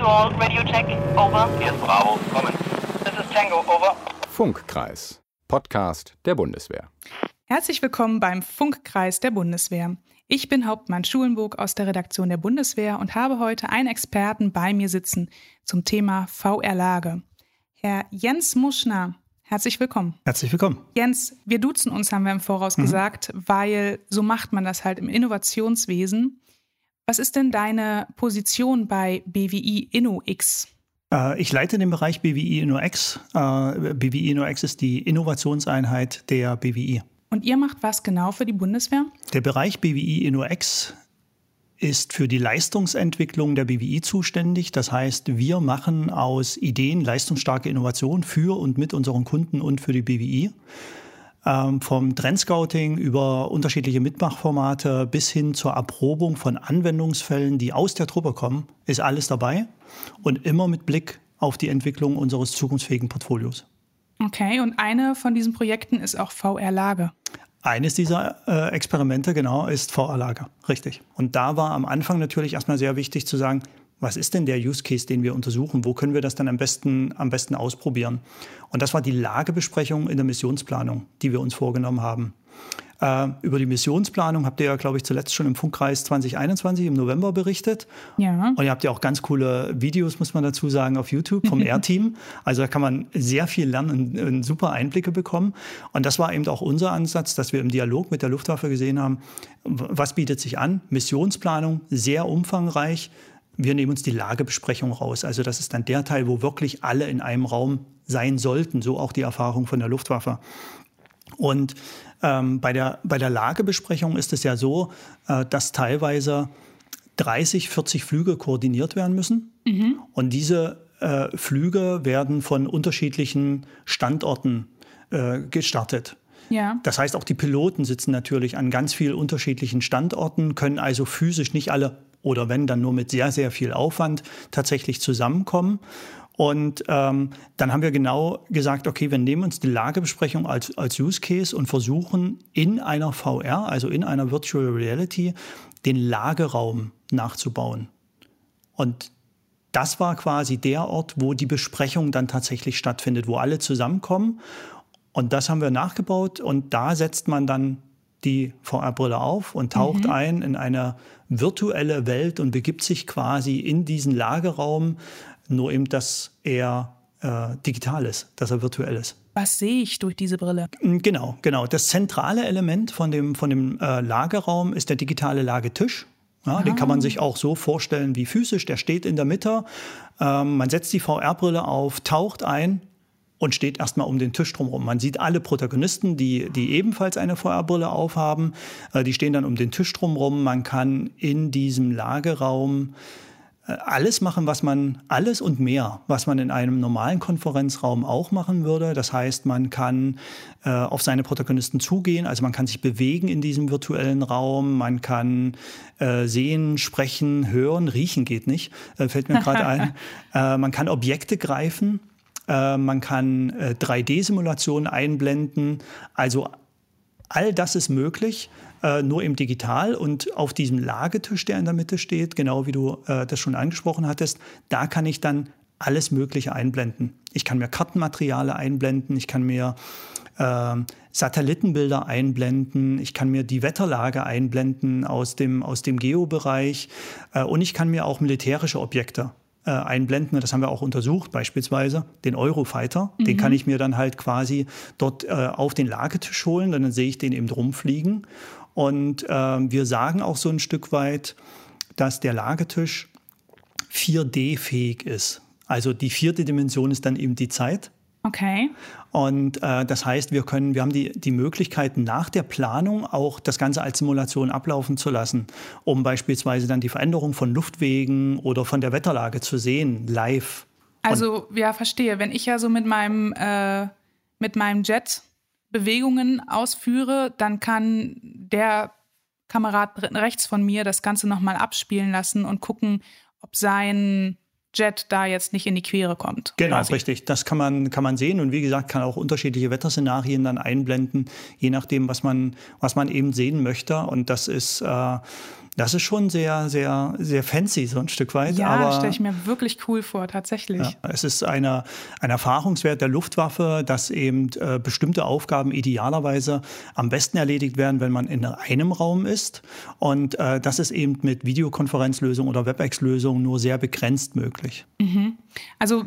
to all, radio check, over. Hier ist Bravo, kommen. This is Tango, over. Funkkreis, Podcast der Bundeswehr. Herzlich willkommen beim Funkkreis der Bundeswehr. Ich bin Hauptmann Schulenburg aus der Redaktion der Bundeswehr und habe heute einen Experten bei mir sitzen zum Thema VR-Lage. Herr Jens Muschner, herzlich willkommen. Herzlich willkommen. Jens, wir duzen uns, haben wir im Voraus mhm. gesagt, weil so macht man das halt im Innovationswesen. Was ist denn deine Position bei BWI InnoX? Äh, ich leite den Bereich BWI InnoX. Äh, BWI InnoX ist die Innovationseinheit der BWI. Und ihr macht was genau für die Bundeswehr? Der Bereich BWI InnoX ist für die Leistungsentwicklung der BWI zuständig. Das heißt, wir machen aus Ideen leistungsstarke Innovation für und mit unseren Kunden und für die BWI ähm, vom Trendscouting über unterschiedliche Mitmachformate bis hin zur Erprobung von Anwendungsfällen, die aus der Truppe kommen, ist alles dabei und immer mit Blick auf die Entwicklung unseres zukunftsfähigen Portfolios. Okay, und eine von diesen Projekten ist auch VR-Lage. Eines dieser äh, Experimente, genau, ist VR-Lager, richtig. Und da war am Anfang natürlich erstmal sehr wichtig zu sagen, was ist denn der Use Case, den wir untersuchen? Wo können wir das dann am besten, am besten ausprobieren? Und das war die Lagebesprechung in der Missionsplanung, die wir uns vorgenommen haben. Äh, über die Missionsplanung habt ihr ja, glaube ich, zuletzt schon im Funkkreis 2021 im November berichtet. Ja. Und ihr habt ja auch ganz coole Videos, muss man dazu sagen, auf YouTube vom Air-Team. Also da kann man sehr viel lernen und, und super Einblicke bekommen. Und das war eben auch unser Ansatz, dass wir im Dialog mit der Luftwaffe gesehen haben, was bietet sich an? Missionsplanung, sehr umfangreich wir nehmen uns die Lagebesprechung raus. Also das ist dann der Teil, wo wirklich alle in einem Raum sein sollten, so auch die Erfahrung von der Luftwaffe. Und ähm, bei, der, bei der Lagebesprechung ist es ja so, äh, dass teilweise 30, 40 Flüge koordiniert werden müssen. Mhm. Und diese äh, Flüge werden von unterschiedlichen Standorten äh, gestartet. Ja. Das heißt, auch die Piloten sitzen natürlich an ganz vielen unterschiedlichen Standorten, können also physisch nicht alle oder wenn dann nur mit sehr, sehr viel Aufwand tatsächlich zusammenkommen. Und ähm, dann haben wir genau gesagt, okay, wir nehmen uns die Lagebesprechung als, als Use Case und versuchen in einer VR, also in einer Virtual Reality, den Lageraum nachzubauen. Und das war quasi der Ort, wo die Besprechung dann tatsächlich stattfindet, wo alle zusammenkommen. Und das haben wir nachgebaut und da setzt man dann die VR-Brille auf und taucht mhm. ein in eine virtuelle Welt und begibt sich quasi in diesen Lageraum, nur eben, dass er äh, digital ist, dass er virtuell ist. Was sehe ich durch diese Brille? Mm, genau, genau. Das zentrale Element von dem, von dem äh, Lagerraum ist der digitale Lagetisch. Ja, den kann man ah. sich auch so vorstellen wie physisch. Der steht in der Mitte. Ähm, man setzt die VR-Brille auf, taucht ein und steht erstmal um den Tisch drumherum. Man sieht alle Protagonisten, die, die ebenfalls eine VR-Brille aufhaben. Äh, die stehen dann um den Tisch drumherum. Man kann in diesem Lageraum äh, alles machen, was man, alles und mehr, was man in einem normalen Konferenzraum auch machen würde. Das heißt, man kann äh, auf seine Protagonisten zugehen, also man kann sich bewegen in diesem virtuellen Raum, man kann äh, sehen, sprechen, hören, riechen geht nicht, äh, fällt mir gerade ein. Äh, man kann Objekte greifen äh, man kann äh, 3D-Simulationen einblenden. Also all das ist möglich, äh, nur im Digital. Und auf diesem Lagetisch, der in der Mitte steht, genau wie du äh, das schon angesprochen hattest, da kann ich dann alles Mögliche einblenden. Ich kann mir Kartenmateriale einblenden, ich kann mir äh, Satellitenbilder einblenden, ich kann mir die Wetterlage einblenden aus dem, aus dem Geobereich äh, und ich kann mir auch militärische Objekte äh, einblenden. Das haben wir auch untersucht, beispielsweise den Eurofighter. Mhm. Den kann ich mir dann halt quasi dort äh, auf den Lagetisch holen, dann sehe ich den eben rumfliegen. Und äh, wir sagen auch so ein Stück weit, dass der Lagetisch 4D-fähig ist. Also die vierte Dimension ist dann eben die Zeit. Okay. Und äh, das heißt, wir können, wir haben die, die Möglichkeit, nach der Planung auch das Ganze als Simulation ablaufen zu lassen, um beispielsweise dann die Veränderung von Luftwegen oder von der Wetterlage zu sehen, live. Also, ja, verstehe. Wenn ich ja so mit meinem, äh, mit meinem Jet Bewegungen ausführe, dann kann der Kamerad rechts von mir das Ganze nochmal abspielen lassen und gucken, ob sein Jet da jetzt nicht in die Quere kommt. Genau, quasi. richtig. Das kann man, kann man sehen und wie gesagt, kann auch unterschiedliche Wetterszenarien dann einblenden, je nachdem, was man, was man eben sehen möchte. Und das ist, äh, Das ist schon sehr, sehr, sehr fancy, so ein Stück weit. Ja, stelle ich mir wirklich cool vor, tatsächlich. Ja, es ist eine, ein Erfahrungswert der Luftwaffe, dass eben äh, bestimmte Aufgaben idealerweise am besten erledigt werden, wenn man in einem Raum ist. Und äh, das ist eben mit Videokonferenzlösungen oder WebEx-Lösungen nur sehr begrenzt möglich. Mhm. Also,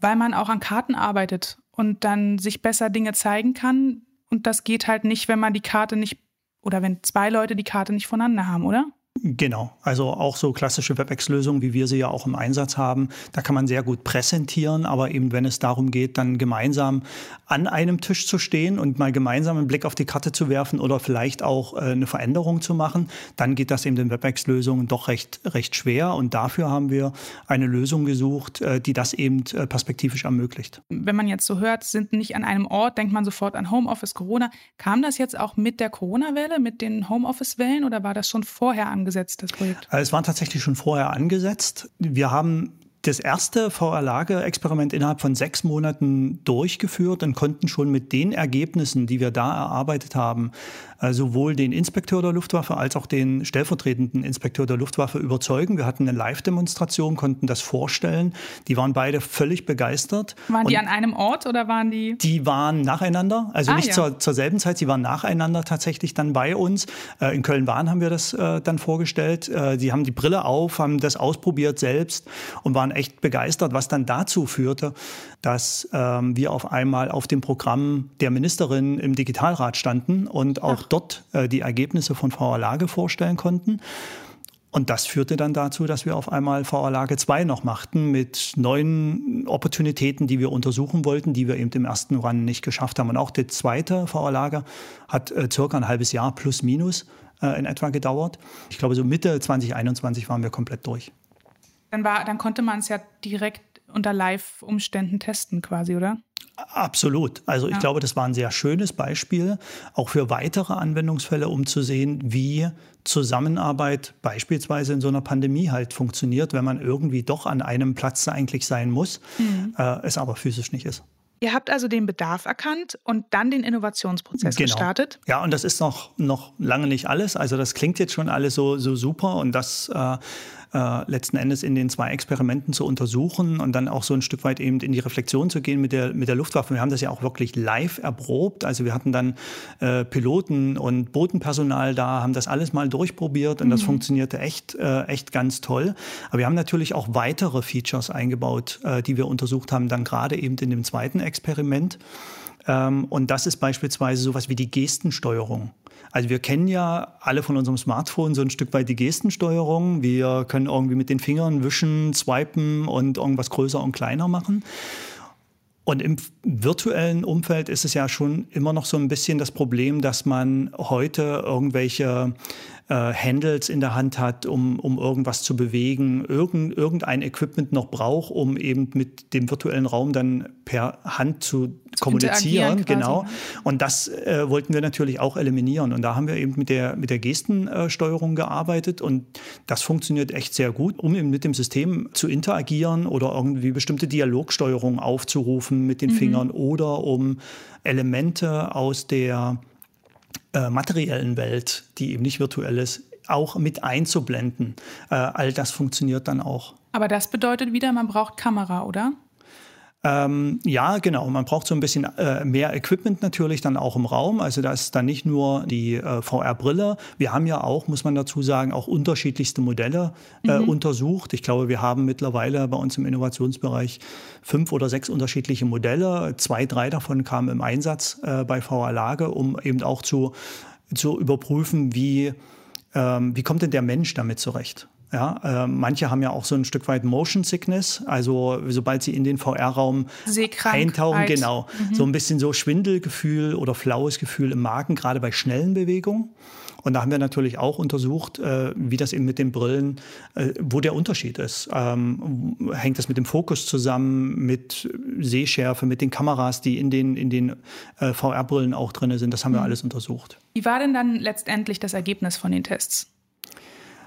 weil man auch an Karten arbeitet und dann sich besser Dinge zeigen kann. Und das geht halt nicht, wenn man die Karte nicht oder wenn zwei Leute die Karte nicht voneinander haben, oder? Genau, also auch so klassische WebEx-Lösungen, wie wir sie ja auch im Einsatz haben, da kann man sehr gut präsentieren, aber eben wenn es darum geht, dann gemeinsam an einem Tisch zu stehen und mal gemeinsam einen Blick auf die Karte zu werfen oder vielleicht auch äh, eine Veränderung zu machen, dann geht das eben in WebEx-Lösungen doch recht, recht schwer und dafür haben wir eine Lösung gesucht, äh, die das eben äh, perspektivisch ermöglicht. Wenn man jetzt so hört, sind nicht an einem Ort, denkt man sofort an Homeoffice, Corona. Kam das jetzt auch mit der Corona-Welle, mit den Homeoffice-Wellen oder war das schon vorher angesetzt? Angesetzt, das Projekt? Es war tatsächlich schon vorher angesetzt. Wir haben das erste VR-Lage-Experiment innerhalb von sechs Monaten durchgeführt und konnten schon mit den Ergebnissen, die wir da erarbeitet haben, äh, sowohl den Inspekteur der Luftwaffe als auch den stellvertretenden Inspekteur der Luftwaffe überzeugen. Wir hatten eine Live-Demonstration, konnten das vorstellen. Die waren beide völlig begeistert. Waren und die an einem Ort oder waren die? Die waren nacheinander, also ah, nicht ja. zur, zur, selben Zeit, sie waren nacheinander tatsächlich dann bei uns. Äh, in Köln-Wahn haben wir das äh, dann vorgestellt. Sie haben die Brille auf, haben das ausprobiert selbst und waren echt begeistert, was dann dazu führte, dass ähm, wir auf einmal auf dem Programm der Ministerin im Digitalrat standen und auch Ach. dort äh, die Ergebnisse von VR Lage vorstellen konnten. Und das führte dann dazu, dass wir auf einmal VR Lage 2 noch machten mit neuen Opportunitäten, die wir untersuchen wollten, die wir eben im ersten Run nicht geschafft haben. Und auch die zweite VR Lage hat äh, circa ein halbes Jahr plus minus äh, in etwa gedauert. Ich glaube, so Mitte 2021 waren wir komplett durch. Dann, war, dann konnte man es ja direkt unter Live-Umständen testen quasi, oder? Absolut. Also ich ja. glaube, das war ein sehr schönes Beispiel, auch für weitere Anwendungsfälle, um zu sehen, wie Zusammenarbeit beispielsweise in so einer Pandemie halt funktioniert, wenn man irgendwie doch an einem Platz eigentlich sein muss, mhm. äh, es aber physisch nicht ist. Ihr habt also den Bedarf erkannt und dann den Innovationsprozess genau. gestartet? Ja, und das ist noch, noch lange nicht alles. Also das klingt jetzt schon alles so, so super und das äh, äh, letzten Endes in den zwei Experimenten zu untersuchen und dann auch so ein Stück weit eben in die Reflexion zu gehen mit der, mit der Luftwaffe. Wir haben das ja auch wirklich live erprobt. Also wir hatten dann äh, Piloten und Bodenpersonal da, haben das alles mal durchprobiert und mhm. das funktionierte echt, äh, echt ganz toll. Aber wir haben natürlich auch weitere Features eingebaut, äh, die wir untersucht haben, dann gerade eben in dem zweiten Experiment. Ähm, und das ist beispielsweise sowas wie die Gestensteuerung. Also wir kennen ja alle von unserem Smartphone so ein Stück weit die Gestensteuerung. Wir können irgendwie mit den Fingern wischen, swipen und irgendwas größer und kleiner machen. Und im virtuellen Umfeld ist es ja schon immer noch so ein bisschen das Problem, dass man heute irgendwelche äh, Handles in der Hand hat, um, um irgendwas zu bewegen, irgend, irgendein Equipment noch braucht, um eben mit dem virtuellen Raum dann per Hand zu, zu kommunizieren. Genau. Und das äh, wollten wir natürlich auch eliminieren. Und da haben wir eben mit der, mit der Gestensteuerung gearbeitet und das funktioniert echt sehr gut, um eben mit dem System zu interagieren oder irgendwie bestimmte Dialogsteuerung aufzurufen mit den mhm. Fingern oder um Elemente aus der äh, materiellen Welt, die eben nicht virtuell ist, auch mit einzublenden. Äh, all das funktioniert dann auch. Aber das bedeutet wieder, man braucht Kamera, oder? Ähm, ja, genau. Man braucht so ein bisschen äh, mehr Equipment natürlich dann auch im Raum. Also da ist dann nicht nur die äh, VR-Brille. Wir haben ja auch, muss man dazu sagen, auch unterschiedlichste Modelle äh, mhm. untersucht. Ich glaube, wir haben mittlerweile bei uns im Innovationsbereich fünf oder sechs unterschiedliche Modelle. Zwei, drei davon kamen im Einsatz äh, bei VR-Lage, um eben auch zu, zu überprüfen, wie, ähm, wie kommt denn der Mensch damit zurecht. Ja, äh, manche haben ja auch so ein Stück weit Motion Sickness, also sobald sie in den VR-Raum eintauchen, genau, mhm. so ein bisschen so Schwindelgefühl oder flaues Gefühl im Magen, gerade bei schnellen Bewegungen. Und da haben wir natürlich auch untersucht, äh, wie das eben mit den Brillen, äh, wo der Unterschied ist. Ähm, hängt das mit dem Fokus zusammen, mit Sehschärfe, mit den Kameras, die in den, in den äh, VR-Brillen auch drin sind? Das haben wir mhm. alles untersucht. Wie war denn dann letztendlich das Ergebnis von den Tests?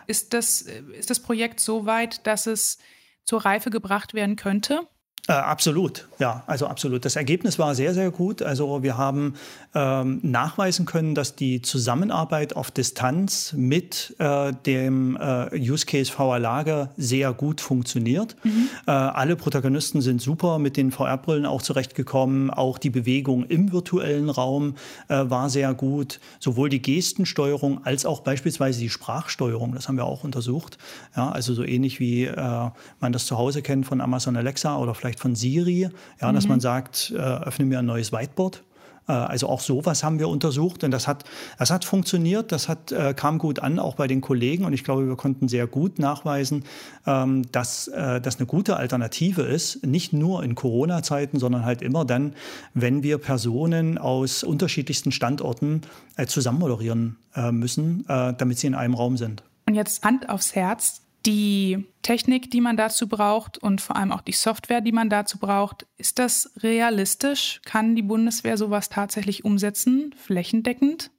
Ist das, ist das Projekt so weit, dass es zur Reife gebracht werden könnte? Äh, absolut, ja, also absolut. Das Ergebnis war sehr, sehr gut. Also wir haben ähm, nachweisen können, dass die Zusammenarbeit auf Distanz mit äh, dem äh, Use Case VR Lager sehr gut funktioniert. Mhm. Äh, alle Protagonisten sind super mit den VR-Brillen auch zurechtgekommen. Auch die Bewegung im virtuellen Raum äh, war sehr gut. Sowohl die Gestensteuerung als auch beispielsweise die Sprachsteuerung. Das haben wir auch untersucht. Ja, also so ähnlich wie äh, man das zu Hause kennt von Amazon Alexa oder vielleicht von Siri, ja, mhm. dass man sagt, äh, öffne mir ein neues Whiteboard. Äh, also auch sowas haben wir untersucht und das hat, das hat funktioniert, das hat, äh, kam gut an, auch bei den Kollegen und ich glaube, wir konnten sehr gut nachweisen, ähm, dass äh, das eine gute Alternative ist, nicht nur in Corona-Zeiten, sondern halt immer dann, wenn wir Personen aus unterschiedlichsten Standorten äh, zusammen moderieren müssen, damit sie in einem Raum sind. Und jetzt Hand aufs Herz, die Technik, die man dazu braucht und vor allem auch die Software, die man dazu braucht, ist das realistisch? Kann die Bundeswehr sowas tatsächlich umsetzen, flächendeckend?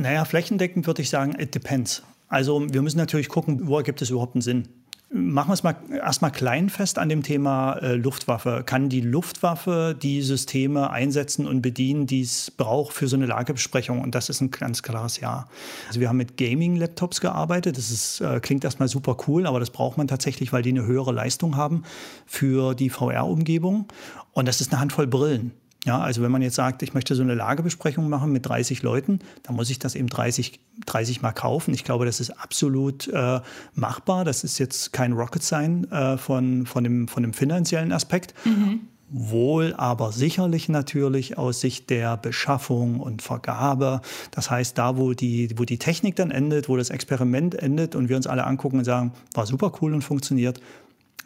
Naja, flächendeckend würde ich sagen, it depends. Also wir müssen natürlich gucken, wo gibt es überhaupt einen Sinn machen wir es mal erstmal klein fest an dem Thema äh, Luftwaffe. Kann die Luftwaffe die Systeme einsetzen und bedienen, die es braucht für so eine Lagebesprechung? Und das ist ein ganz klares Ja. Also wir haben mit Gaming-Laptops gearbeitet. Das ist, äh, klingt erstmal super cool, aber das braucht man tatsächlich, weil die eine höhere Leistung haben für die VR-Umgebung. Und das ist eine Handvoll Brillen. Ja, also wenn man jetzt sagt, ich möchte so eine Lagebesprechung machen mit 30 Leuten, dann muss ich das eben 30, 30 Mal kaufen. Ich glaube, das ist absolut äh, machbar. Das ist jetzt kein Rocket Sign äh, von, von, dem, von dem finanziellen Aspekt. Mhm. Wohl aber sicherlich natürlich aus Sicht der Beschaffung und Vergabe. Das heißt, da, wo die, wo die Technik dann endet, wo das Experiment endet und wir uns alle angucken und sagen, war super cool und funktioniert,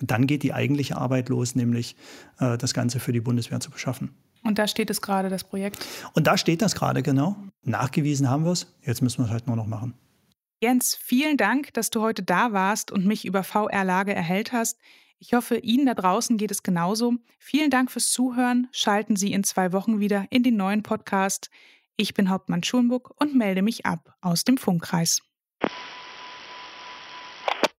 dann geht die eigentliche Arbeit los, nämlich äh, das Ganze für die Bundeswehr zu beschaffen. Und da steht es gerade, das Projekt. Und da steht das gerade, genau. Nachgewiesen haben wir es. Jetzt müssen wir es halt nur noch machen. Jens, vielen Dank, dass du heute da warst und mich über VR-Lage erhellt hast. Ich hoffe, Ihnen da draußen geht es genauso. Vielen Dank fürs Zuhören. Schalten Sie in zwei Wochen wieder in den neuen Podcast. Ich bin Hauptmann Schulnburg und melde mich ab aus dem Funkkreis.